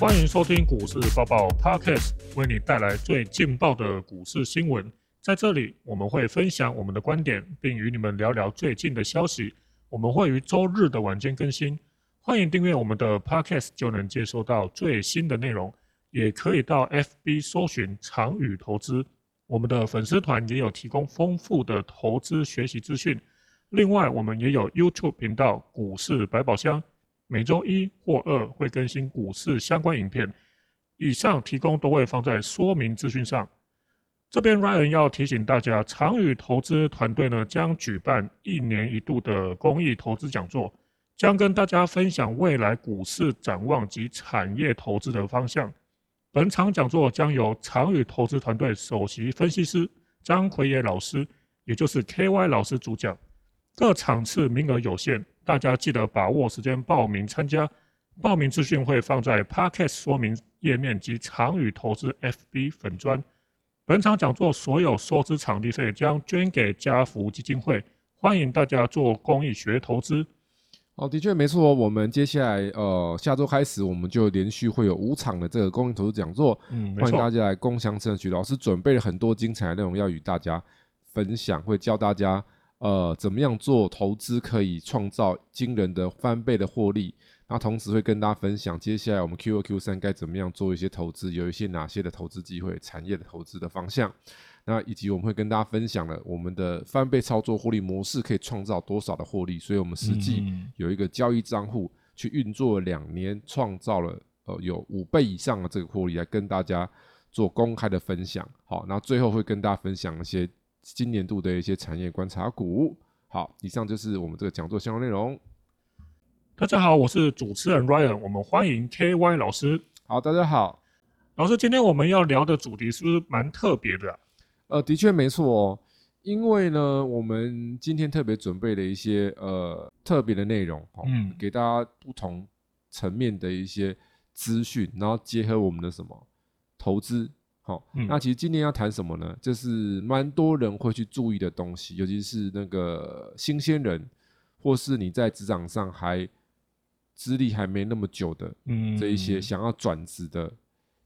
欢迎收听股市报报 Podcast，为你带来最劲爆的股市新闻。在这里，我们会分享我们的观点，并与你们聊聊最近的消息。我们会于周日的晚间更新，欢迎订阅我们的 Podcast，就能接收到最新的内容。也可以到 FB 搜寻长宇投资，我们的粉丝团也有提供丰富的投资学习资讯。另外，我们也有 YouTube 频道股市百宝箱，每周一或二会更新股市相关影片。以上提供都会放在说明资讯上。这边 Ryan 要提醒大家，长宇投资团队呢将举办一年一度的公益投资讲座，将跟大家分享未来股市展望及产业投资的方向。本场讲座将由长宇投资团队首席分析师张奎野老师，也就是 KY 老师主讲。各场次名额有限，大家记得把握时间报名参加。报名资讯会放在 Podcast 说明页面及长宇投资 FB 粉专。本场讲座所有收支场地费将捐给家福基金会，欢迎大家做公益学投资。哦，的确没错。我们接下来呃，下周开始，我们就连续会有五场的这个公益投资讲座，嗯，欢迎大家来共享盛举。老师准备了很多精彩的内容要与大家分享，会教大家呃怎么样做投资可以创造惊人的翻倍的获利。那同时会跟大家分享接下来我们 Q 二 Q 三该怎么样做一些投资，有一些哪些的投资机会、产业的投资的方向。那以及我们会跟大家分享了我们的翻倍操作获利模式可以创造多少的获利，所以我们实际有一个交易账户去运作两年，创造了呃有五倍以上的这个获利来跟大家做公开的分享。好，那最后会跟大家分享一些今年度的一些产业观察股。好，以上就是我们这个讲座相关内容。大家好，我是主持人 Ryan，我们欢迎 KY 老师。好，大家好，老师，今天我们要聊的主题是不是蛮特别的？呃，的确没错哦，因为呢，我们今天特别准备了一些呃特别的内容，嗯，给大家不同层面的一些资讯，然后结合我们的什么投资，好，那其实今天要谈什么呢？就是蛮多人会去注意的东西，尤其是那个新鲜人，或是你在职场上还资历还没那么久的，嗯，这一些想要转职的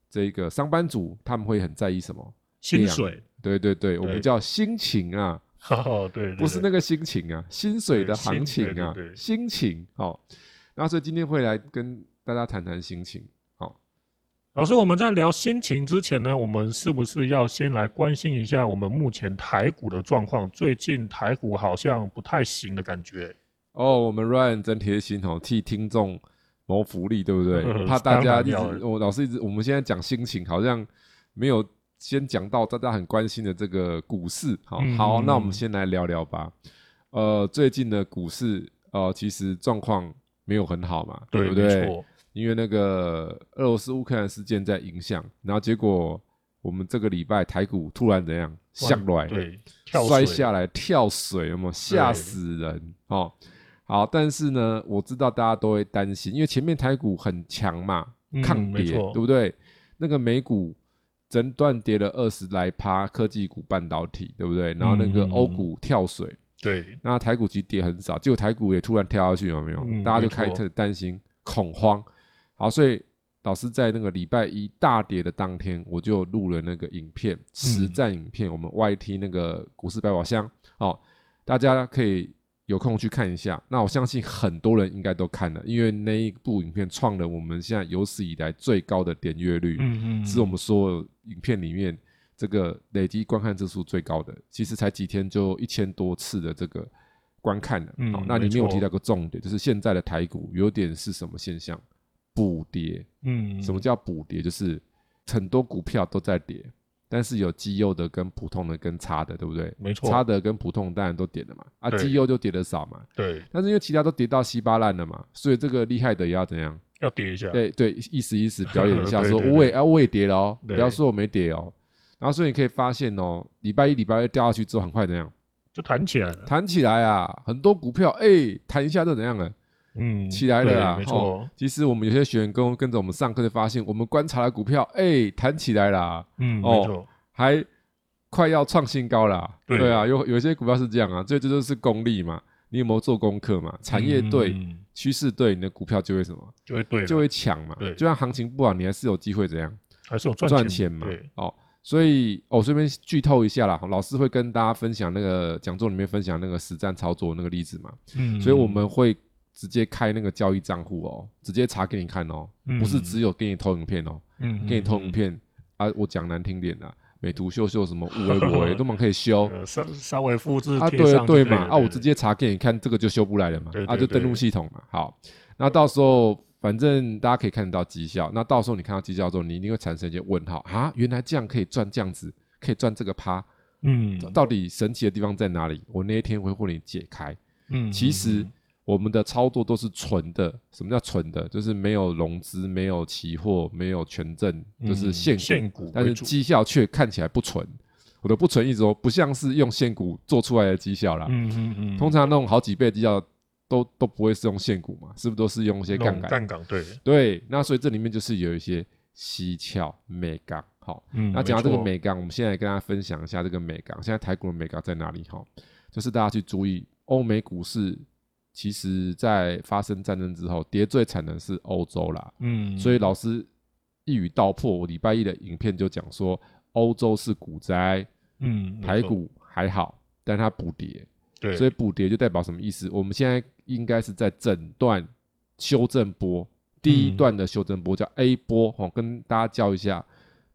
这个上班族，他们会很在意什么？薪水。对对对，我们叫心情啊，哦对，不是那个心情啊，薪水的行情啊，心情好。那所以今天会来跟大家谈谈心情。好，老师，我们在聊心情之前呢，我们是不是要先来关心一下我们目前台股的状况？最近台股好像不太行的感觉。哦，我们 Ryan 真贴心哦，替听众谋福利，对不对？怕大家一直我老师一直，我们现在讲心情好像没有。先讲到大家很关心的这个股市，好，好，那我们先来聊聊吧。呃，最近的股市，呃，其实状况没有很好嘛，对不对？因为那个俄罗斯乌克兰事件在影响，然后结果我们这个礼拜台股突然怎样下来，对，摔下来跳水，有没有吓死人？哦，好，但是呢，我知道大家都会担心，因为前面台股很强嘛，抗跌，对不对？那个美股。整段跌了二十来趴，科技股、半导体，对不对？然后那个欧股跳水，对，那台股其实跌很少，结果台股也突然跳下去，有没有？大家就开始担心、恐慌。好，所以老师在那个礼拜一大跌的当天，我就录了那个影片，实战影片，我们 YT 那个股市百宝箱，哦，大家可以。有空去看一下，那我相信很多人应该都看了，因为那一部影片创了我们现在有史以来最高的点阅率，嗯嗯，是我们所有影片里面这个累积观看次数最高的，其实才几天就一千多次的这个观看了。好，那里面有提到个重点，就是现在的台股有点是什么现象？补跌。嗯，什么叫补跌？就是很多股票都在跌。但是有绩优的跟普通的跟差的，对不对？没错，差的跟普通当然都跌了嘛，啊，绩优就跌的少嘛。对。但是因为其他都跌到稀巴烂了嘛，所以这个厉害的也要怎样？要跌一下。对对，意思意思表演一下，说我也啊我也跌了哦，不要说我没跌哦。然后所以你可以发现哦，礼拜一礼拜二掉下去之后，很快怎样？就弹起来了。弹起来啊，很多股票哎，弹一下就怎样了？嗯，起来了啊。没错。其实我们有些学员跟跟着我们上课就发现，我们观察的股票哎，弹起来了。嗯，没错，还。快要创新高了，对啊，有有些股票是这样啊，这这就是功力嘛。你有没有做功课嘛？产业对，嗯趋势对，你的股票就会什么？就会对，就会抢嘛。对就算行情不好，你还是有机会怎样还是有赚赚钱嘛对，？哦，所以我这边剧透一下啦，老师会跟大家分享那个讲座里面分享那个实战操作那个例子嘛。嗯，所以我们会直接开那个交易账户哦，直接查给你看哦，嗯。不是只有给你投影片哦，嗯给你投影片啊，我讲难听点啊，美图秀秀什么五维五维都蛮可以修。呃稍稍微复制啊，贴对对嘛啊，我直接查给你看，这个就修不来了嘛对，啊，就登录系统嘛，好，那到时候反正大家可以看得到绩效，那到时候你看到绩效之后，你一定会产生一些问号啊，原来这样可以赚这样子，可以赚这个趴，嗯。到底神奇的地方在哪里？我那一天会为你解开。嗯，其实我们的操作都是纯的。什么叫纯的？就是没有融资、没有期货、没有权证，就是现股，嗯现股但是绩效却看起来不纯。我的不纯意思说，不像是用现股做出来的绩效啦。嗯嗯嗯，通常那种好几倍的绩效都都不会是用现股嘛，是不是都是用一些杠杆？杠杆对，对，那所以这里面就是有一些蹊跷美感。好，嗯，那讲到这个美港，我们现在跟大家分享一下这个美港。现在台股的美港在哪里？哈，就是大家去注意，欧美股市其实在发生战争之后，跌最惨的是欧洲啦。嗯，所以老师一语道破，我礼拜一的影片就讲说，欧洲是股灾，嗯，台股还好，但它补跌，对，所以补跌就代表什么意思？我们现在应该是在整段修正波，第一嗯段的修正波叫 A 波，哦，跟大家教一下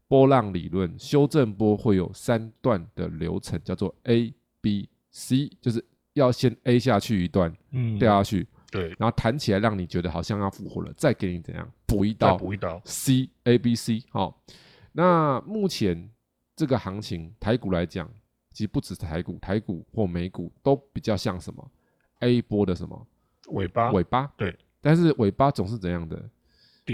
波浪理论，修正波会有三段的流程，叫做 A、B、C，就是要先 A 下去一段，嗯。掉下去，对，然后弹起来，让你觉得好像要复活了，再给你怎样补一刀补一刀，C A B C 好、那目前这个行情，台股来讲，其实不止台股，台股或美股都比较像什么？A 波的什么？尾巴。尾巴，对，但是尾巴总是怎样的？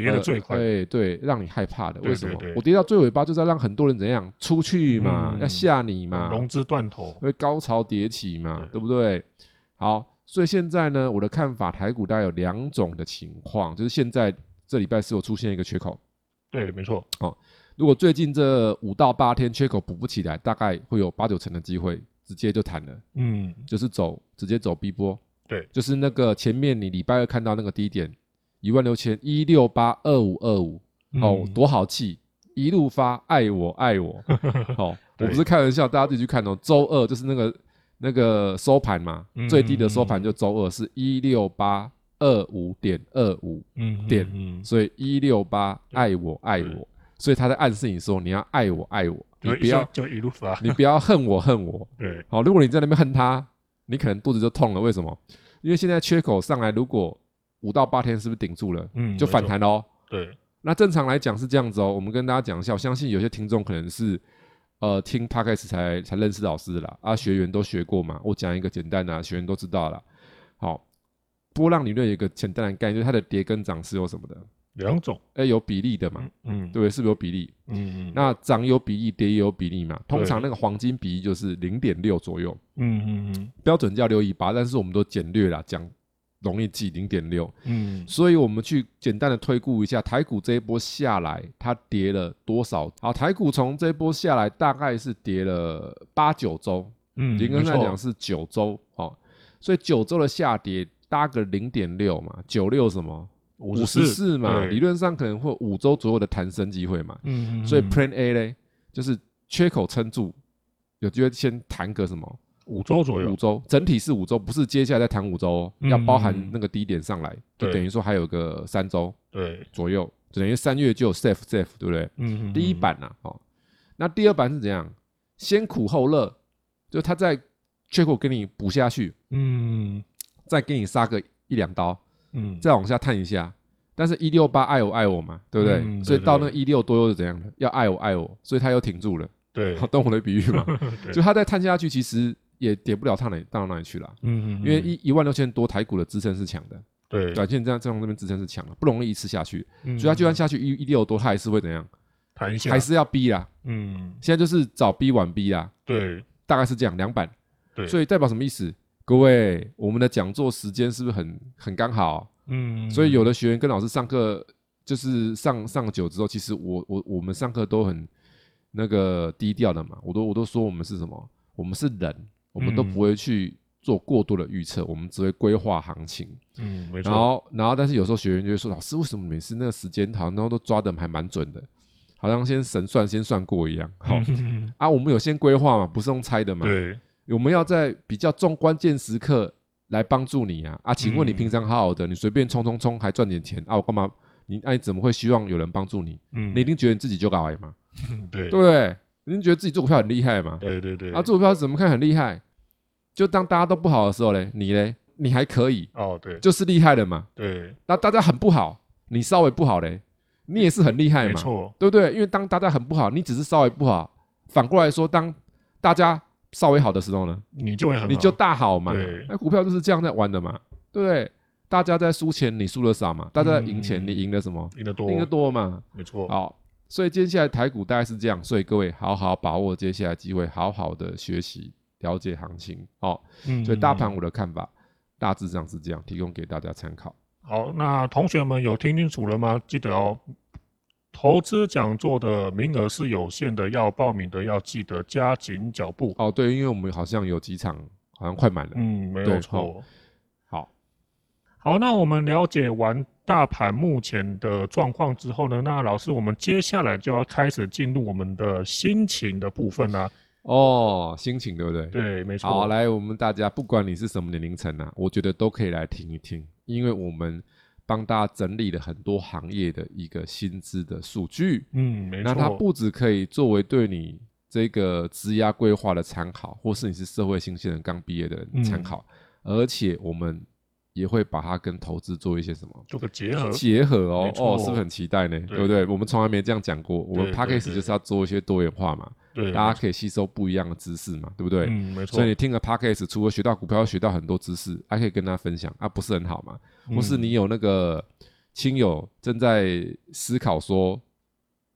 跌的最快，对对，让你害怕的。为什么？我跌到最尾巴，就是要让很多人怎样？出去嘛，嗯要吓你嘛，融资断头，会高潮迭起嘛，对。对不对？好，所以现在呢，我的看法，台股大概有两种的情况，就是现在这礼拜是有出现一个缺口，对，没错，哦如果最近这五到八天缺口补不起来，大概会有八九成的机会直接就弹了，嗯，就是走直接走 B 波，对，就是那个前面你礼拜二看到那个低点一万六千一六八二五二五，哦，嗯多好气，一路发爱我爱我，哦，我不是开玩笑，大家自己去看哦，周二就是那个那个收盘嘛，嗯最低的收盘就周二是一六八二五点二五，嗯，点。嗯，所以一六八爱我爱我，所以他在暗示你说你要爱我爱我，你不要就一路发，你不要恨我恨我。对，好，如果你在那边恨他，你可能肚子就痛了。为什么？因为现在缺口上来，如果五到八天是不是顶住了，嗯，就，反弹喽？对，那正常来讲是这样子哦。我们跟大家讲一下，我相信有些听众可能是呃听 podcast 才才认识老师的啦，啊，学员都学过嘛。我讲一个简单的、啊，学员都知道了。好，波浪理论有一个简单的概念，就是它的跌跟涨是有什么的？两种，哎，有比例的嘛，嗯，对不对？是不是有比例？嗯嗯，那涨有比例，跌也有比例嘛。通常那个黄金比例就是零点六左右，嗯嗯嗯标准叫六一八，但是我们都简略啦，讲容易记零点六。嗯，所以我们去简单的推估一下，台股这一波下来，它跌了多少？好，台股从这一波下来，大概是跌了八九周，嗯，严格上来讲是九周，哦，所以九周的下跌搭个零点六嘛，九六什么？五五十四嘛，理论上可能会五周左右的弹升机会嘛，嗯嗯，所以嗯 Plan A 嘞，就是缺口撑住，有机会先弹个什么五周左右五，周，整体是五周，不是接下来再弹五周哦，嗯要包含那个低点上来，就等于说还有个三周对，左右，就等于三月就有 safe safe，对不对？嗯，嗯第一，版呐、哦，那第二版是怎样？先苦后乐，就他在缺口给你补下去，嗯再给你杀个一两刀，嗯，再往下探一下。但是，一六八爱我爱我嘛，对不对？嗯对所以到那一六多又是怎样的？要爱我爱我，所以他又挺住了。对，懂我的比喻嘛？就他再探下去，其实也跌不了到哪到哪里去了。嗯嗯，因为一一万六千多台股的支撑是强的，对，短线这样这样这边支撑是强的，不容易一次下去。嗯所以它就算下去一一六多，它还是会怎样？弹一下，还是要逼啦。嗯，现在就是早逼晚逼啦，对大概是这样两版。对，所以代表什么意思？各位，我们的讲座时间是不是很很刚好？嗯，所以有的学员跟老师上课，就是上上久之后，其实我我我们上课都很那个低调的嘛，我都我都说我们是什么？我们是人，我们都嗯不会去做过多的预测，我们只会规划行情。嗯，没错。然后，然后，但是有时候学员就会说：“老师，为什么每次那个时间好像都抓的还蛮准的，好像先神算先算过一样？”好啊，我们有先规划嘛，不是用猜的嘛？对，我们要在比较重关键时刻来帮助你啊！啊，请问你平常好好的，你随便冲冲冲还赚点钱啊？我干嘛？你那你怎么会希望有人帮助你？嗯，你一定觉得你自己就搞嘛？对，对？你一定觉得自己做股票很厉害嘛？对对对。啊，做股票怎么看很厉害？就当大家都不好的时候嘞，你嘞，你还可以哦，对，就是厉害的嘛。对。那大家很不好，你稍微不好嘞，你也是很厉害嘛？没错，对不对？因为当大家很不好，你只是稍微不好，反过来说，当大家稍微好的时候呢，你就会很，你就大好嘛。对。那股票就是这样在玩的嘛，对不对？大家在输钱，你输的少嘛；大家赢钱，你赢的什么？赢的多，赢的多嘛。没错。好，所以接下来台股大概是这样，所以各位好好把握接下来机会，好好的学习了解行情。哦，所以大盘我的看法大致上是这样，提供给大家参考。好，那同学们有听清楚了吗？记得哦，投资讲座的名额是有限的，要报名的要记得加紧脚步。哦，对，因为我们好像有几场好像快满了。嗯，没有错。好好，那我们了解完大盘目前的状况之后呢，那老师，我们接下来就要开始进入我们的心情的部分啦。哦，心情对不对？对，没错。好，来，我们大家不管你是什么年龄层啊，我觉得都可以来听一听，因为我们帮大家整理了很多行业的一个薪资的数据。嗯，没错。那它不只可以作为对你这个职业规划的参考，或是你是社会新鲜人刚毕业的参考，而且我们。也会把它跟投资做一些什么？做个结合，结合哦哦，是不是很期待呢？对不对？我们从来没这样讲过。我们 p a c k a g e 就是要做一些多元化嘛，对，大家可以吸收不一样的知识嘛，对不对？嗯，没错。所以你听了 p a c k a g e 除了学到股票，学到很多知识，还可以跟大家分享啊，不是很好嘛？或是你有那个亲友正在思考说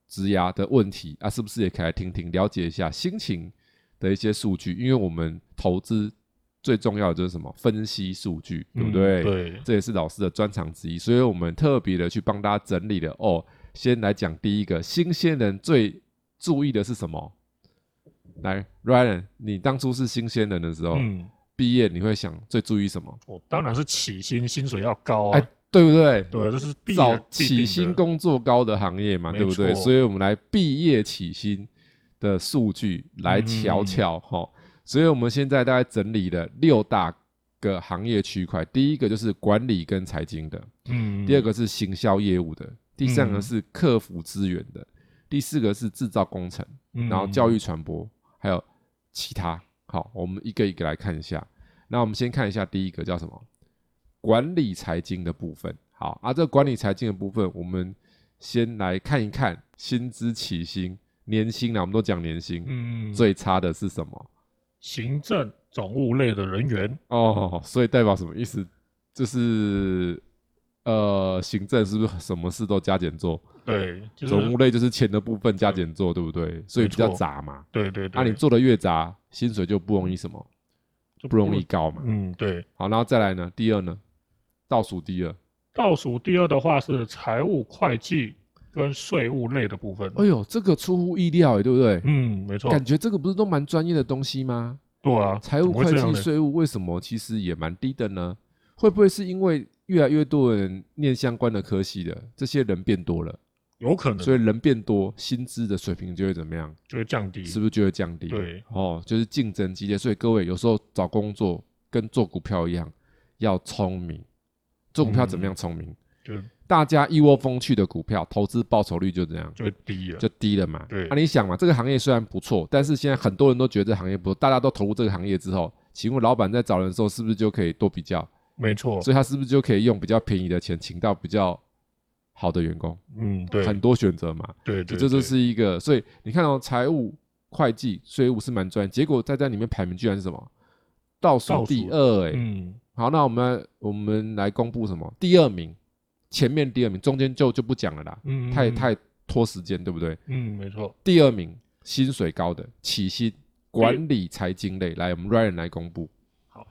职涯的问题啊，是不是也可以来听听，了解一下心情的一些数据？因为我们投资。最重要的就是什么？分析数据，对不对？对，这也是老师的专长之一，所以我们特别的去帮大家整理了。哦，先来讲第一个，新鲜人最注意的是什么？来，Ryan，你当初是新鲜人的时候，毕业你会想最注意什么？哦，当然是起薪，薪水要高啊，对不对？对，这是找起薪工作高的行业嘛，对不对？所以我们来毕业起薪的数据来瞧瞧，哈。所以我们现在大概整理了六大个行业区块，第一个就是管理跟财经的，嗯，第二个是行销业务的，第三个是客服资源的，第四个是制造工程，然后教育传播，还有其他。好，我们一个一个来看一下。那我们先看一下第一个叫什么？管理财经的部分。好啊，这管理财经的部分，我们先来看一看薪资起薪年薪啊，我们都讲年薪，嗯，最差的是什么？行政总务类的人员哦，所以代表什么意思？就是呃，行政是不是什么事都加减做？对，总务类就是钱的部分加减做，对不对？所以比较杂嘛。对对。那你做的越杂，薪水就不容易什么，就不容易高嘛。嗯，对。好，然后再来呢？第二呢？倒数第二。倒数第二的话是财务会计。跟税务类的部分，哎呦，这个出乎意料哎，对不对？嗯，没错。感觉这个不是都蛮专业的东西吗？对啊，财务会计、税务为什么其实也蛮低的呢？会不会是因为越来越多人念相关的科系的，这些人变多了？有可能。所以人变多，薪资的水平就会怎么样？就会降低，是不是就会降低？对，哦，就是竞争激烈。所以各位有时候找工作跟做股票一样，要聪明。做股票怎么样聪明？就。大家一窝蜂去的股票，投资报酬率就这样，就低了，就低了嘛。对，那你想嘛，这个行业虽然不错，但是现在很多人都觉得这行业不错，大家都投入这个行业之后，请问老板在找人的时候，是不是就可以多比较？没错，所以他是不是就可以用比较便宜的钱，请到比较好的员工？嗯，对，很多选择嘛。对，这这就是一个，所以你看到财务、会计、税务是蛮专业，结果在在里面排名居然是什么？倒数第二，哎，嗯，好，那我们我们来公布什么？第二名。前面第二名，中间就就不讲了啦，嗯，太太拖时间，对不对？嗯，没错。第二名，薪水高的起薪管理财经类，来，我们 Ryan 来公布。好，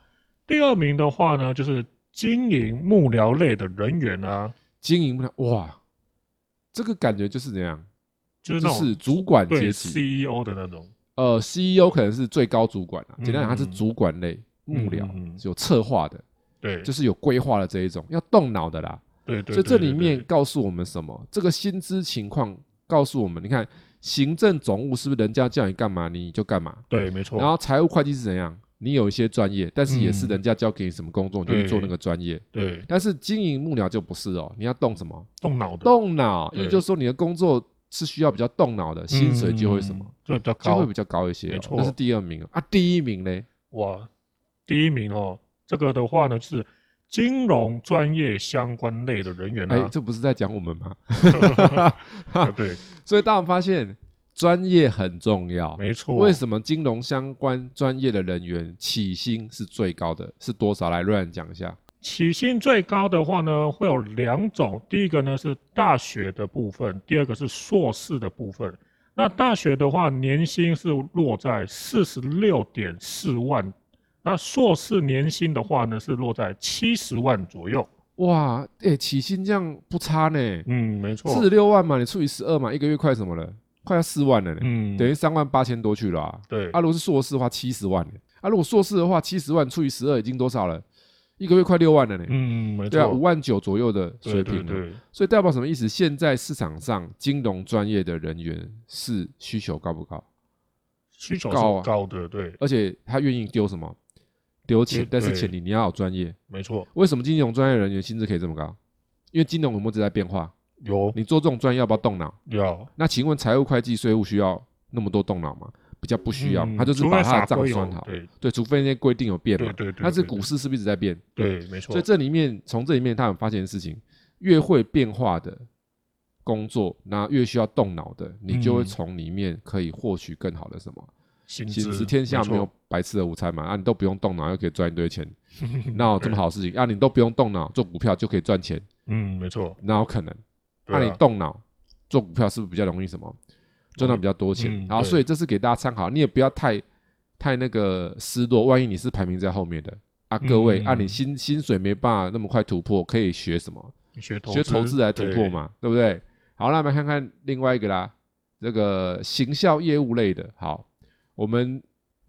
第二名的话呢，就是经营幕僚类的人员啊，经营幕僚，哇，这个感觉就是怎样？就是主管阶级，CEO 的那种。呃，CEO 可能是最高主管啊，简单讲，他是主管类。幕僚，有策划的，对，就是有规划的这一种，要动脑的啦。对对。所以这里面告诉我们什么？这个薪资情况告诉我们，你看行政总务是不是人家叫你干嘛你就干嘛？对，没错。然后财务会计是怎样？你有一些专业，但是也是人家交给你什么工作，你就去做那个专业。对。但是经营幕僚就不是哦，你要动什么？动脑的。动脑，也就是说你的工作是需要比较动脑的，薪水就会什么？就会比较高，就会比较高一些。没错。那是第二名啊，第一名呢？哇，第一名哦，这个的话呢是金融专业相关类的人员啊。哎，这不是在讲我们吗？对。所以大家发现。专业很重要，没错。为什么金融相关专业的人员起薪是最高的？是多少？来乱讲一下。起薪最高的话呢，会有两种。第一个呢是大学的部分，第二个是硕士的部分。那大学的话，年薪是落在四十六点四万，那硕士年薪的话呢，是落在七十万左右。哇，哎，起薪这样不差呢。嗯，没错。四十六万嘛，你除以十二嘛，一个月快什么了？快要四万了呢，嗯，等于三万八千多去了啊。对，啊，如果是硕士的话，七十万呢。啊，如果硕士的话，七十万除以十二，已经多少了？一个月快六万了呢。嗯，没错。对啊，五万九左右的水平了。对，所以代表什么意思？现在市场上金融专业的人员是需求高不高？需求高啊，高的对。而且他愿意丢什么？丢钱，但是前提你要有专业。没错。为什么金融专业人员薪资可以这么高？因为金融有没有在变化？有，你做这种专业要不要动脑？要。那请问财务会计税务需要那么多动脑吗？比较不需要，他就是把他的账算好。对对，除非那些规定有变嘛。对对。但是股市是不是一直在变？对，没错。所以这里面从这里面他有发现的事情，越会变化的工作，那越需要动脑的，你就会从里面可以获取更好的什么薪资。天下没有白吃的午餐嘛？啊，你都不用动脑，又可以赚一堆钱，那有这么好事情？啊，你都不用动脑做股票就可以赚钱？嗯，没错。那有可能？那你动脑做股票是不是比较容易什么赚到比较多钱？然后所以这是给大家参考，你也不要太太那个失落。万一你是排名在后面的啊，各位啊，你薪薪水没办法那么快突破，可以学什么？学学投资来突破嘛，对不对？好，那我们看看另外一个啦，这个行销业务类的。好，我们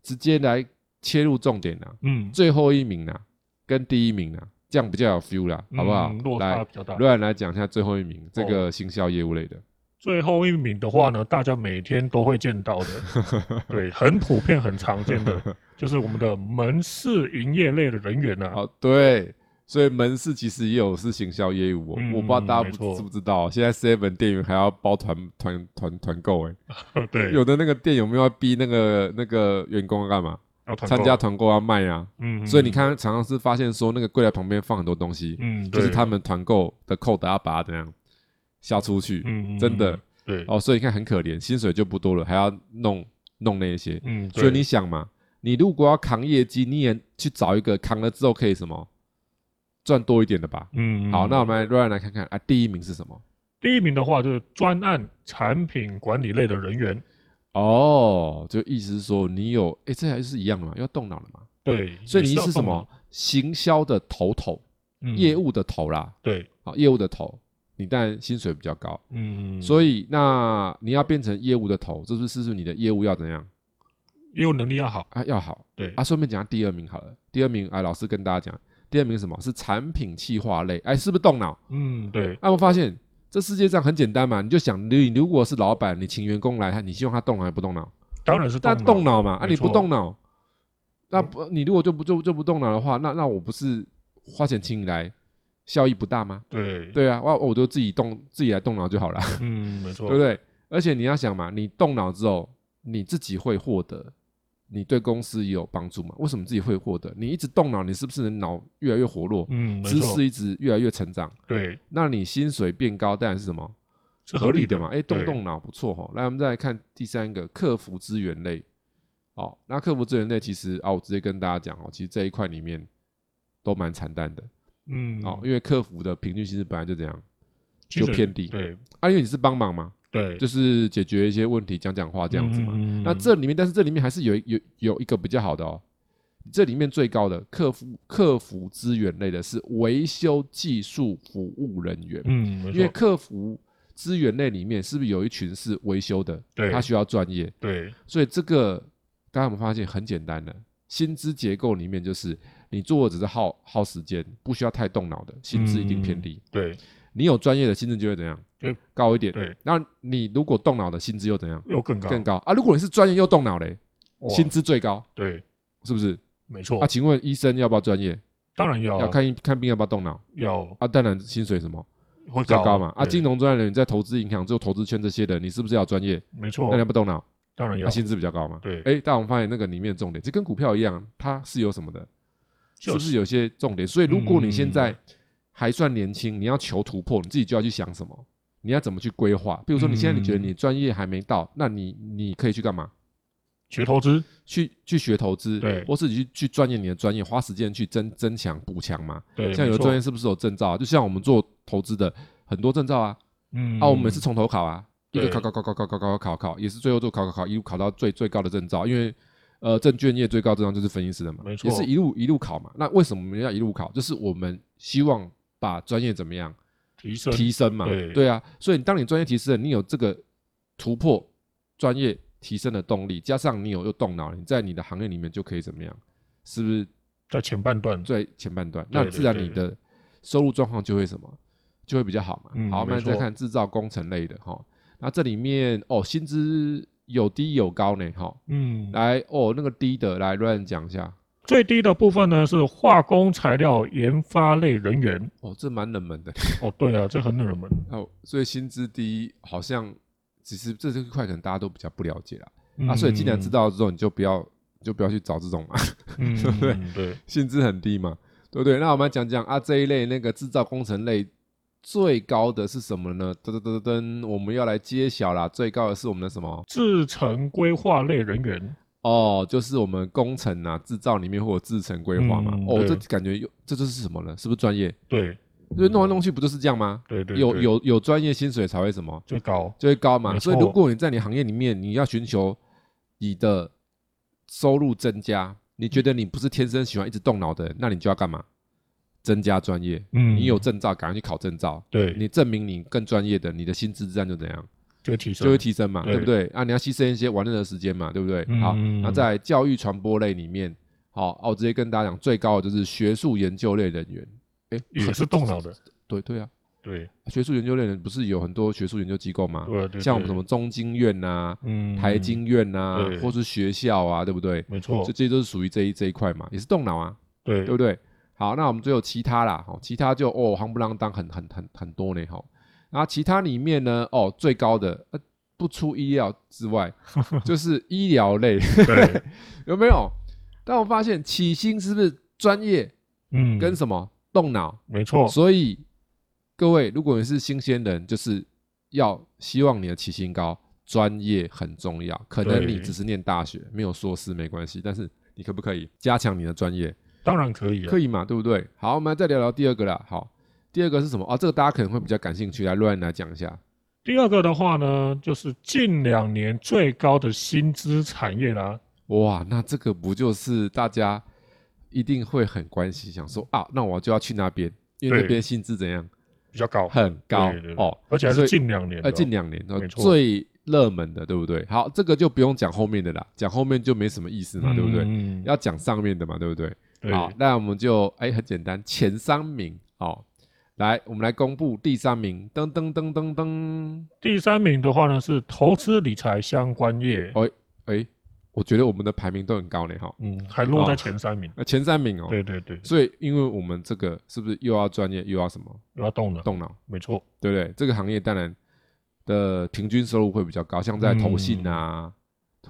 直接来切入重点啦。嗯，最后一名呢，跟第一名呢。这样比较有 feel 啦，好不好？来，乱来讲一下最后一名这个行销业务类的。最后一名的话呢，大家每天都会见到的，对，很普遍、很常见的，就是我们的门市营业类的人员呢。哦，对，所以门市其实也有是行销业务，我不知道大家知不知道，现在 seven 店员还要包团团团团购哎，对，有的那个店有没有要逼那个那个员工干嘛？参加团购要卖啊，嗯，所以你看常常是发现说那个柜台旁边放很多东西，嗯，就是他们团购的扣的要把它怎样销出去，嗯，真的，对，哦，所以你看很可怜，薪水就不多了，还要弄弄那些，嗯，所以你想嘛，你如果要扛业绩，你也去找一个扛了之后可以什么赚多一点的吧，嗯，好，那我们来来看看啊，第一名是什么？第一名的话就是专案产品管理类的人员。哦，就意思是说你有，哎，这还是一样的嘛，要动脑了嘛。对，所以你是什么？行销的头头，业务的头啦。对，好，业务的头，你当然薪水比较高。嗯，所以那你要变成业务的头，这是是不是你的业务要怎样？业务能力要好啊，要好。对啊，顺便讲下第二名好了。第二名，啊，老师跟大家讲，第二名是什么是产品企划类？哎，是不是动脑？嗯，对。那，我发现。这世界上很简单嘛，你就想你如果是老板，你请员工来，你希望他动脑还不动脑？当然是但动脑嘛。啊，你不动脑，那不你如果就不就就不动脑的话，那那我不是花钱请你来，效益不大吗？对对啊，我我就自己动自己来动脑就好了。嗯，没错，对不对？而且你要想嘛，你动脑之后，你自己会获得。你对公司也有帮助嘛？为什么自己会获得？你一直动脑，你是不是能脑越来越活络？嗯，知识一直越来越成长。对，那你薪水变高，当然是什么？是合理的嘛？哎，动动脑不错哈。来，我们再来看第三个客服资源类。哦，那客服资源类其实啊，我直接跟大家讲哦，其实这一块里面都蛮惨淡的。嗯，哦，因为客服的平均薪资本来就这样，就偏低。对，啊，因为你是帮忙嘛。对，就是解决一些问题，讲讲话这样子嘛。那这里面，但是这里面还是有有有一个比较好的哦。这里面最高的客服客服资源类的是维修技术服务人员。嗯，因为客服资源类里面是不是有一群是维修的？对，他需要专业。对，所以这个刚才我们发现很简单的，薪资结构里面就是你做的只是耗耗时间，不需要太动脑的，薪资一定偏低。对，你有专业的薪资就会怎样？就高一点。对，那你如果动脑的薪资又怎样？又更高，更高啊！如果你是专业又动脑嘞，薪资最高，对，是不是？没错啊，，请问医生要不要专业？当然要啊要看医看病要不要动脑要啊？当然薪水什么会比较高嘛？啊，金融专业的人在投资银行、做投资圈这些的，你是不是要专业？没错那你要，不动脑？当然要那，薪资比较高嘛？对哎，但我们发现那个里面重点，这跟股票一样，它是有什么的？是就不是有些重点？所以如果你现在嗯还算年轻，你要求突破，你自己就要去想什么？你要怎么去规划？比如说你现在你觉得嗯你专业还没到，那你你可以去干嘛？学投资，去去学投资，对或是你去去钻研你的专业，花时间去增增强补强嘛。对，像有的专业是不是有证照啊？就像我们做投资的很多证照啊，嗯啊，我们是从头考啊，一个考考考考考考考考，也是最后做考考考，一路考到最最高的证照，因为呃证券业最高证照就是分析师的嘛，没错也是一路一路考嘛。那为什么我们要一路考？就是我们希望把专业怎么样提升，提升嘛，对对啊，所以当你专业提升了，你有这个突破专业提升的动力，加上你有又动脑，你在你的行业里面就可以怎么样？是不是在前半段，在前半段？那自然你的收入状况就会什么，就会比较好嘛。好，我们嗯没错再看制造工程类的哈，那这里面哦，薪资有低有高呢哈。嗯，来哦，那个低的来乱讲一下最低的部分呢是化工材料研发类人员。哦，这蛮冷门的哦，对啊，这很冷门。哦，所以薪资低好像其实这这一块可能大家都比较不了解啦。嗯啊，所以既然知，道之后，你就不要就不要去找这种嘛，嗯，对不对嗯对，薪资很低嘛，对不对？那我们讲讲啊，这一类那个制造工程类最高的是什么呢？噔噔噔噔噔，我们要来揭晓啦，最高的是我们的什么？制程规划类人员。哦，就是我们工程啊，制造里面会有制程规划嘛。哦，这感觉有这就是什么呢？是不是专业？对，因为弄来弄去不就是这样吗？对对，对有有有专业薪水才会什么？最高，就会高嘛。所以如果你在你行业里面，你要寻求你的收入增加，你觉得你不是天生喜欢一直动脑的人，那你就要干嘛？增加专业。嗯，你有证照，赶快去考证照。对，你证明你更专业的，你的薪资自然就怎样，就会提升，就会提升嘛，对对不对？啊，你要牺牲一些玩乐的时间嘛，对不对？嗯好，那在教育传播类里面，好，哦，我直接跟大家讲，最高的就是学术研究类人员。哎，也是动脑的，对对啊，对，学术研究类人不是有很多学术研究机构嘛？对对，像我们什么，中经院呐、嗯，台经院呐、对或是学校啊，对不对？没错这，这些都是属于这一这一块嘛，也是动脑啊，对对不对？好，那我们最后其他啦，好，其他就哦，夯不啷当很很很很多呢，哈。然后其他里面呢，哦，最高的呃不出意料之外，就是 医疗类，对，有没有？但我发现起薪是不是专业嗯，跟什么动脑？没错，所以各位，如果你是新鲜人，就是要希望你的起薪高，专业很重要。可能你只是念大学，没有硕士没关系，但是你可不可以加强你的专业？当然可以啊，可以嘛，对不对？好，我们再聊聊第二个啦。好，第二个是什么？啊，这个大家可能会比较感兴趣，来乱来讲一下。第二个的话呢，就是近两年最高的薪资产业啦。哇，那这个不就是大家一定会很关心，想说啊，那我就要去那边，因为那对边薪资怎样比较高，很高哦，而且还是近两年哦，呃，近两年呃没错最热门的，对不对？好，这个就不用讲后面的啦，讲后面就没什么意思嘛，对不对？嗯，要讲上面的嘛，对不对？对。好，那我们就哎很简单，前三名哦，来，我们来公布第三名，噔噔噔噔噔，第三名的话呢是投资理财相关业，哎哎，我觉得我们的排名都很高呢，哈，嗯，还落在哦前三名。呃前三名哦，对对对，所以因为我们这个是不是又要专业又要什么？又要动脑，动脑，没错，对不对？这个行业当然的平均收入会比较高，像在投信啊，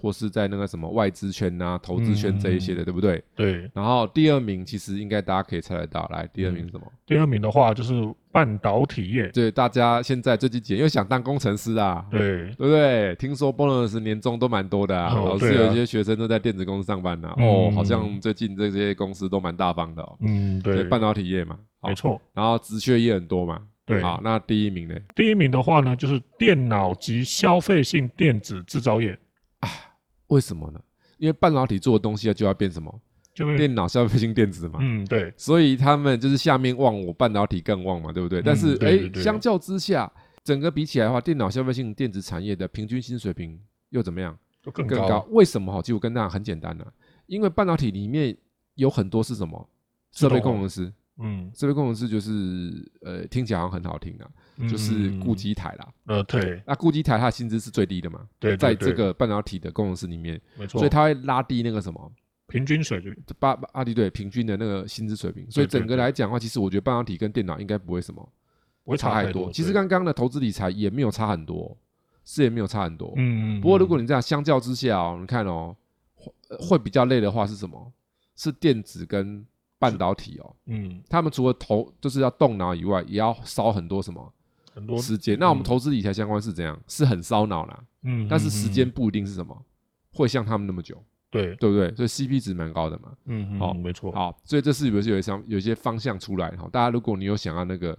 或是在那个什么外资圈啊、投资圈这一些的，对不对？对。然后第二名其实应该大家可以猜得到，来，第二名是什么？第二名的话就是半导体业，对，大家现在最近几年又想当工程师啊，对，对不对？听说 bonus 年终都蛮多的啊，哦老师有一些学生都在电子公司上班呢、嗯哦，好像最近这些公司都蛮大方的哦。嗯，对，半导体业嘛，好没。错。然后职缺也很多嘛，对好，那第一名呢？第一名的话呢，就是电脑及消费性电子制造业，为什么呢？因为半导体做的东西就要变什么？电脑消费性电子嘛，嗯，对，所以他们就是下面旺我，半导体更旺嘛，对不对？但是哎相较之下，整个比起来的话，电脑消费性电子产业的平均薪水平又怎么样？就更更高。为什么哈？其实我跟大家很简单的、因为半导体里面有很多是什么设备工程师，嗯，设备工程师就是呃听起来好像很好听啊，就是固机台啦。呃，对，那固机台它的薪资是最低的嘛？对，在这个半导体的工程师里面，没错，所以它会拉低那个什么平均水平，八阿迪对平均的那个薪资水平。所以整个来讲的话，其实我觉得半导体跟电脑应该不会什么不会差太多。其实刚刚的投资理财也没有差很多，是也没有差很多。嗯，不过如果你这样相较之下哦，你看哦，会比较累的话是什么？是电子跟半导体哦。嗯，他们除了投就是要动脑以外，也要烧很多什么很多时间。那我们投资理财相关是怎样？是很烧脑啦。嗯，但是时间不一定是什么，会像他们那么久。对，对不对？所以 CP 值蛮高的嘛。嗯，好，没错。好，所以这是不是有一些有一些方向出来哈？大家如果你有想要那个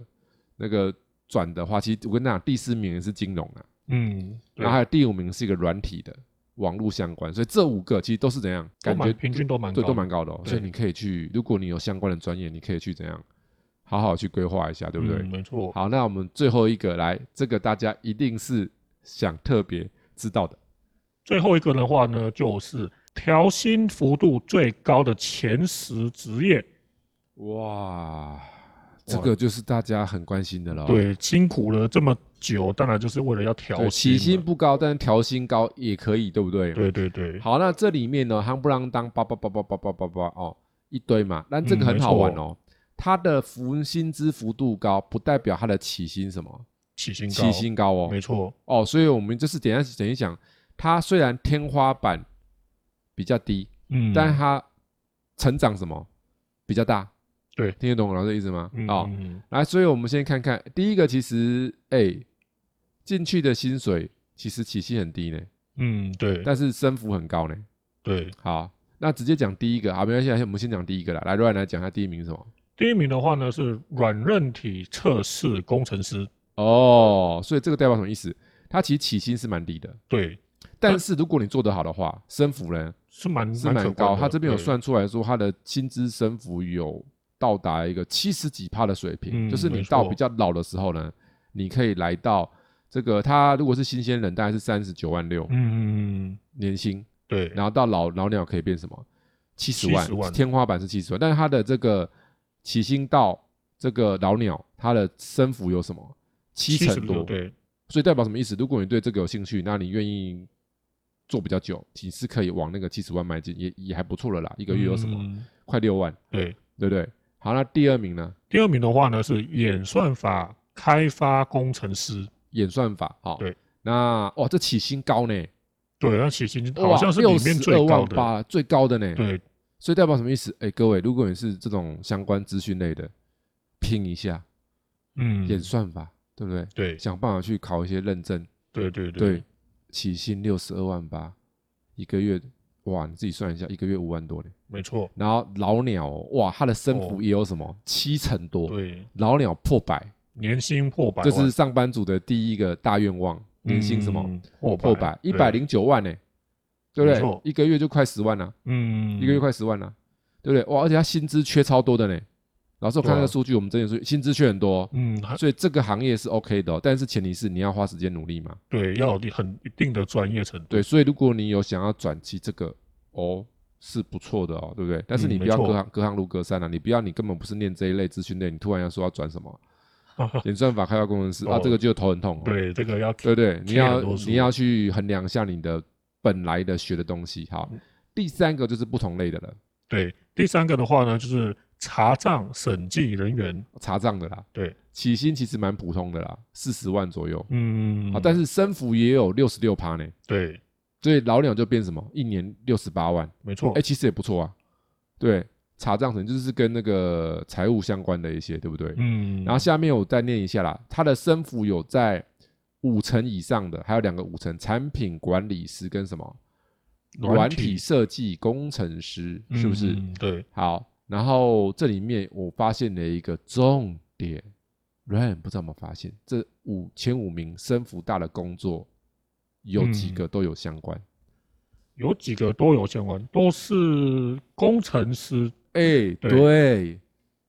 那个转的话，其实我跟你讲，第四名也是金融啊。嗯，然后还有第五名是一个软体的网络相关，所以这五个其实都是怎样？感觉平均都蛮对，都蛮高的哦。所以你可以去，如果你有相关的专业，你可以去怎样好好去规划一下，对不对？没错。好，那我们最后一个来，这个大家一定是想特别知道的。最后一个的话呢，就是调薪幅度最高的前十职业。哇，这个就是大家很关心的了。对，辛苦了这么久，当然就是为了要调薪。起薪不高，但是调薪高也可以，对不对？对对对。好，那这里面呢，夯不啷当，叭叭叭叭叭叭叭叭哦，一堆嘛。但这个很好玩哦，它的浮薪资幅度高，不代表它的起薪什么起薪起薪高哦，没错哦。所以我们就是等下等一讲。它虽然天花板比较低，嗯，但是它成长什么比较大？对，听得懂老师的意思吗？啊，来，所以我们先看看第一个，其实哎，进去的薪水其实起薪很低呢，嗯，对，但是升幅很高呢，对，好，那直接讲第一个，好，没关系，我们先讲第一个啦。来，Ryan 来讲一下第一名是什么？第一名的话呢是软韧体测试工程师，哦，所以这个代表什么意思？它其实起薪是蛮低的，对。但是如果你做得好的话，升幅呢是蛮是蛮高。他这边有算出来说，他的薪资升幅有到达一个七十几帕的水平，就是你到比较老的时候呢，你可以来到这个。他如果是新鲜人，大概是三十九万六，嗯，年薪对。然后到老老鸟可以变什么？七十万，天花板是七十万。但是他的这个起薪到这个老鸟，它的升幅有什么？七成多，对。所以代表什么意思？如果你对这个有兴趣，那你愿意。做比较久，你是可以往那个七十万迈进，也也还不错了啦。一个月有什么？快六万，对对不对？好，那第二名呢？第二名的话呢是演算法开发工程师。演算法，好，对。那哇，这起薪高呢？对，那起薪好像是里面最高的，最高的呢。对，所以代表什么意思？哎，各位，如果你是这种相关资讯类的，拼一下，嗯，演算法，对不对？对，想办法去考一些认证。对对对。起薪六十二万八，一个月哇，你自己算一下，一个月五万多嘞。没错。然后老鸟哇，它的升幅也有什么七成多。对。老鸟破百，年薪破百，这是上班族的第一个大愿望。年薪什么破破百，一百零九万呢？对不对？一个月就快十万了。嗯。一个月快十万了，对不对？哇，而且他薪资缺超多的呢。老师，我看那个数据，我们真的是薪资缺很多，嗯，所以这个行业是 OK 的，但是前提是你要花时间努力嘛。对，要有很一定的专业程度。对，所以如果你有想要转期，这个哦是不错的哦，对不对？但是你不要隔行隔行如隔山啊，你不要你根本不是念这一类资讯类，你突然要说要转什么 演算法开发工程师啊，这个就头很痛。对，这个要对对，你要你要去衡量一下你的本来的学的东西。好，第三个就是不同类的了。对，第三个的话呢，就是。查账审计人员。查账的啦，对，起薪其实蛮普通的啦，四十万左右，嗯，啊，但是升幅也有六十六趴呢，对，所以老鸟就变什么，一年六十八万，没错，哎，其实也不错啊，对，查账审就是跟那个财务相关的一些，对不对？嗯，然后下面我再念一下啦，它的升幅有在五成以上的，还有两个五成，产品管理师跟什么软体设计工程师，是不是？对，好。然后这里面我发现了一个重点，Ryan 不知道有没有发现，这五前五名升幅大的工作有几个都有相关，有几个都有相关，都是工程师。哎，对，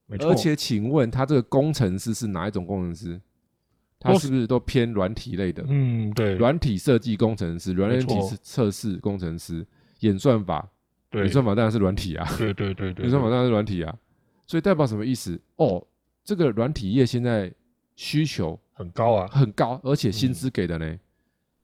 没错。而且请问他这个工程师是哪一种工程师？他是不是都偏软体类的？嗯，对，软体设计工程师、软体测试工程师、演算法。对演算法当然是软体啊，对对对对，演算法当然是软体啊，所以代表什么意思？哦，这个软体业现在需求很高啊，很高，而且薪资给的呢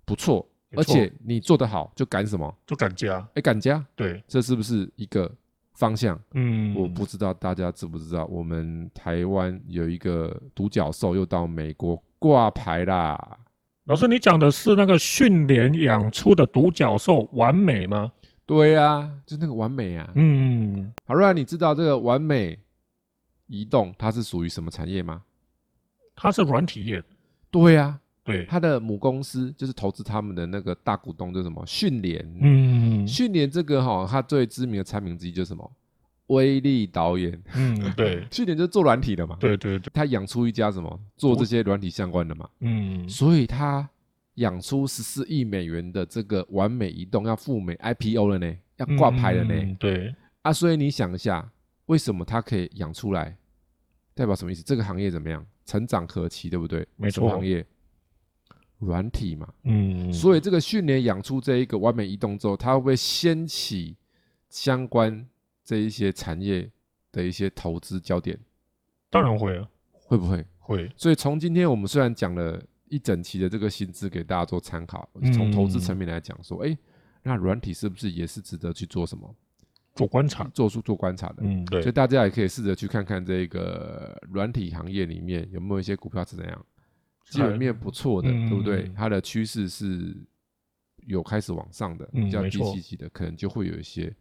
不错，而且你做得好就敢什么？就敢加，哎，敢加，对，这是不是一个方向？嗯，我不知道大家知不知道，我们台湾有一个独角兽又到美国挂牌啦。老师，你讲的是那个训练养出的独角兽完美吗？对呀、就那个完美啊。嗯，好，不然你知道这个完美移动它是属于什么产业吗？它是软体业，对呀、对，它的母公司就是投资他们的那个大股东，就是什么训联。嗯训联这个哈、它最知名的产品之一就是什么？威力导演。嗯，对 去年就是做软体的嘛。。对对对，他养出一家什么做这些软体相关的嘛，嗯，所以他养出十四亿美元的这个完美移动要赴美 IPO 了呢，要挂牌了呢。嗯对，啊，所以你想一下，为什么他可以养出来？代表什么意思？这个行业怎么样？成长可期，对不对？没错行业？软体嘛。嗯，所以这个训练养出这一个完美移动之后，它会不会掀起相关这一些产业的一些投资焦点？当然会啊，会不会？会，所以从今天我们虽然讲了一整期的这个薪资给大家做参考，嗯从投资层面来讲说，哎、那软体是不是也是值得去做什么做观察，做出做观察的？嗯，对所以，大家也可以试着去看看这个软体行业里面有没有一些股票是怎样，基本面不错的，嗯对不对？它的趋势是有开始往上的，比较低积极的，可能就会有一些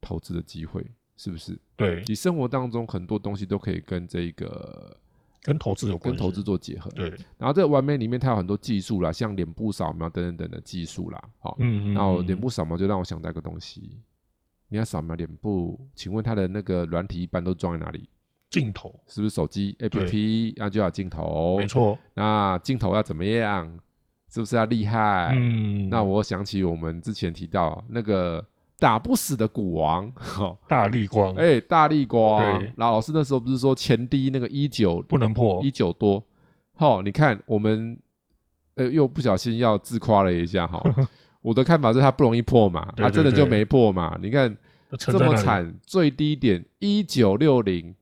投资的机会，是不是？对，你生活当中很多东西都可以跟这个跟投资有关，跟投资做结合。对，然后这个完美里面它有很多技术啦，像脸部扫描等等等的技术啦，好、嗯，嗯然后嗯脸部扫描就让我想到一个东西，你要扫描脸部，请问它的那个软体一般都装在哪里？镜头，是不是手机 APP？那就要镜头，没。错，那镜头要怎么样？是不是要厉害？嗯，那我想起我们之前提到那个打不死的股王，哈，大力光，哎，大力光。对然后老师那时候不是说前低那个一九不能破一，九多？好，你看我们呃又不小心要自夸了一下哈。我的看法是它不容易破嘛，对它真的就没破嘛。你看这么惨，最低点一九六零，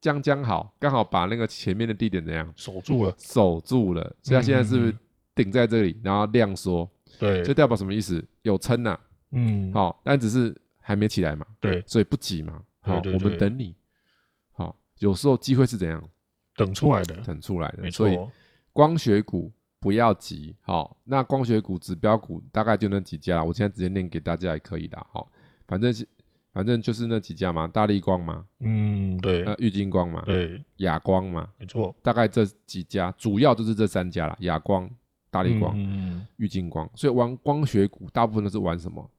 将将好，刚好把那个前面的低点怎样守住了，守住了，所以它现在是不是嗯顶在这里，然后量缩，对这，代表什么意思？有撑呐，嗯，好，但只是还没起来嘛，对，所以不急嘛，好，我们等你，好，有时候机会是怎样？等出来的，等出来的，所以，光学股不要急，好，那光学股指标股大概就那几家，我现在直接念给大家也可以的，好，反正是反正就是那几家嘛，大力光嘛，嗯，对。呃，玉金光嘛，对，亚光嘛，没错，大概这几家，主要就是这三家啦，亚光、大力光、嗯，玉金光，所以玩光学股大部分都是玩什么？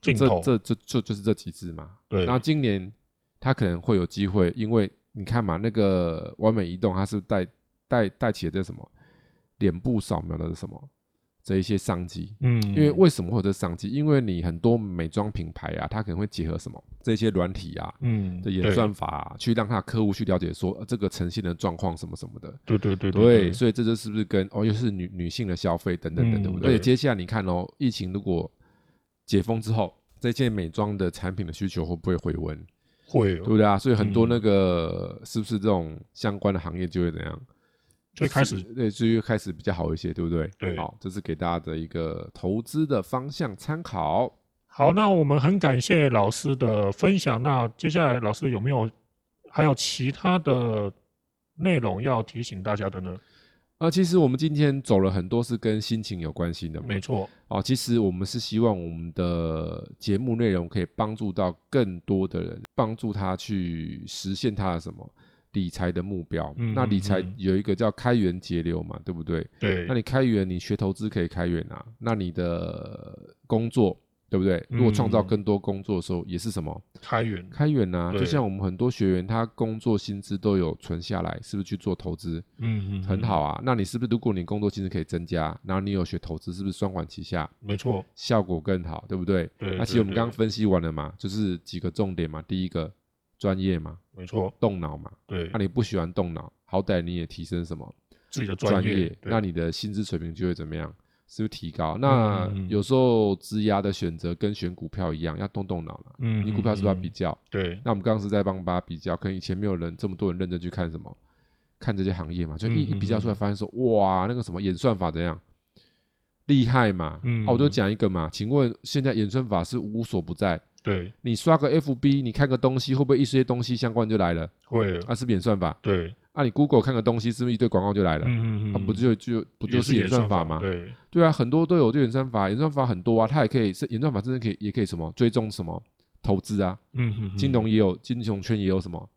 这这这这就是这几只嘛。对，然后今年它可能会有机会，因为你看嘛，那个完美移动它是带带带起了这什么脸部扫描的什么这一些商机。嗯，因为为什么会有这商机？因为你很多美妆品牌啊，它可能会结合什么这些软体啊嗯的演算法、啊，去让它的客户去了解说、呃这个呈现的状况什么什么的。对对对对，所以这就是不是跟哦，又是女女性的消费等等等，嗯对不对？而且接下来你看哦，疫情如果解封之后，这件美妆的产品的需求会不会回温？会对不对啊？所以很多嗯那个、是不是这种相关的行业就会怎样？就开始对，就会开始比较好一些，对不对？对好，这是给大家的一个投资的方向参考。好，那我们很感谢老师的分享。那接下来老师有没有还有其他的内容要提醒大家的呢？啊，其实我们今天走了很多是跟心情有关系的嘛，没错，哦，其实我们是希望我们的节目内容可以帮助到更多的人，帮助他去实现他的什么理财的目标。嗯那理财有一个叫开源节流嘛，对不对？对那，你开源，你学投资可以开源啊。那你的工作，对不对？如果创造嗯更多工作的时候，也是什么开源，开源啊？就像我们很多学员，他工作薪资都有存下来，是不是去做投资？嗯嗯，很好啊。那你是不是如果你工作薪资可以增加，然后你有学投资，是不是双管齐下，没错，效果更好，对不对？对那其实我们刚刚分析完了嘛，就是几个重点嘛。第一个，专业嘛，没错，动脑嘛。对那、，你不喜欢动脑，好歹你也提升什么自己的专业，对那你的薪资水平就会怎么样？是不是提高？那有时候质押的选择跟选股票一样，要动动脑了。嗯，你股票是不是要比较？对。那我们刚刚是在帮大家比较，可能以前没有人这么多人认真去看什么，看这些行业嘛，就一一比较出来，发现说哇，那个什么演算法怎样厉害嘛？嗯，我就讲一个嘛，请问现在演算法是无所不在？对。你刷个 FB，你看个东西，会不会一些东西相关就来了？会。啊，是演算法。对。啊，你 Google 看个东西，是不是一堆广告就来了？嗯嗯嗯，啊，不就就不就是演算法吗？对。对啊，很多都有这演算法，演算法很多啊，它也可以是演算法，真的可以也可以什么追踪什么投资啊，嗯嗯，金融也有金融圈也有什么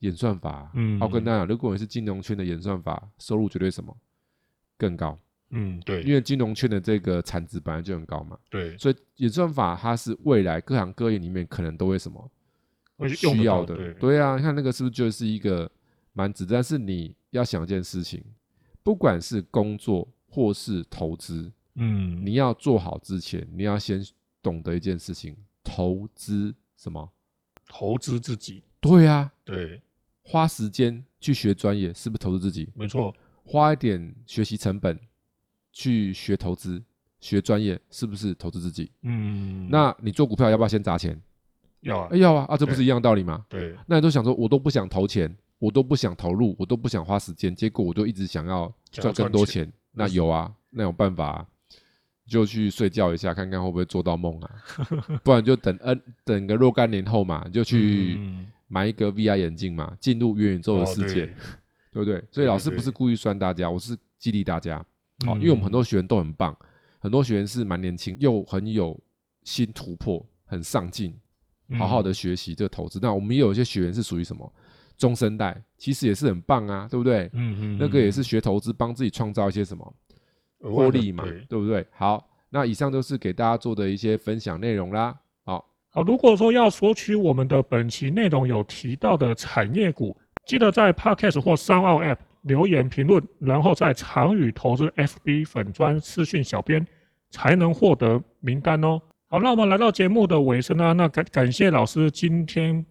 演算法，嗯，我跟大家讲，如果你是金融圈的演算法，收入绝对什么？更高，嗯对，因为金融圈的这个产值本来就很高嘛，对，所以演算法它是未来各行各业里面可能都会什么需要的，对啊，你看那个是不是就是一个蛮值，但是你。要想一件事情，不管是工作或是投资，嗯，你要做好之前，你要先懂得一件事情：投资什么？投资自己。对啊，对，花时间去学专业，是不是投资自己？没错，花一点学习成本去学投资、学专业，是不是投资自己？嗯，那你做股票要不要先砸钱？要啊，要啊，啊，这不是一样道理吗？对，那你都想说，我都不想投钱。我都不想投入，我都不想花时间，结果我就一直想要赚更多钱。那有啊，那有办法，就去睡觉一下，看看会不会做到梦啊？不然就等 N 等个若干年后嘛，就去买一个 VR 眼镜嘛，进入元宇宙的世界，对不对？所以老师不是故意酸大家，我是激励大家。好，因为我们很多学员都很棒，很多学员是蛮年轻，又很有新突破，很上进，好好的学习这个投资。那我们也有一些学员是属于什么？中生代其实也是很棒啊，对不对？嗯嗯，那个也是学投资，帮自己创造一些什么获利嘛，对不对？好，那以上都是给大家做的一些分享内容啦。好，好，如果说要索取我们的本期内容有提到的产业股，记得在 Podcast 或三奥 App 留言评论，然后在长宇投资 FB 粉专私讯小编，才能获得名单哦。好，那我们来到节目的尾声啦，那感感谢老师今天。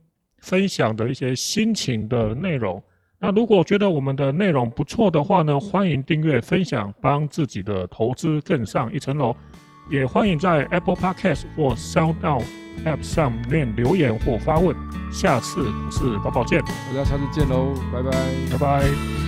分享的一些心情的内容。那如果觉得我们的内容不错的话呢，欢迎订阅、分享，帮自己的投资更上一层楼。也欢迎在 Apple Podcast 或 SoundOut App 上面留言或发问。下次是宝宝见，大家下次见喽，拜拜，拜拜。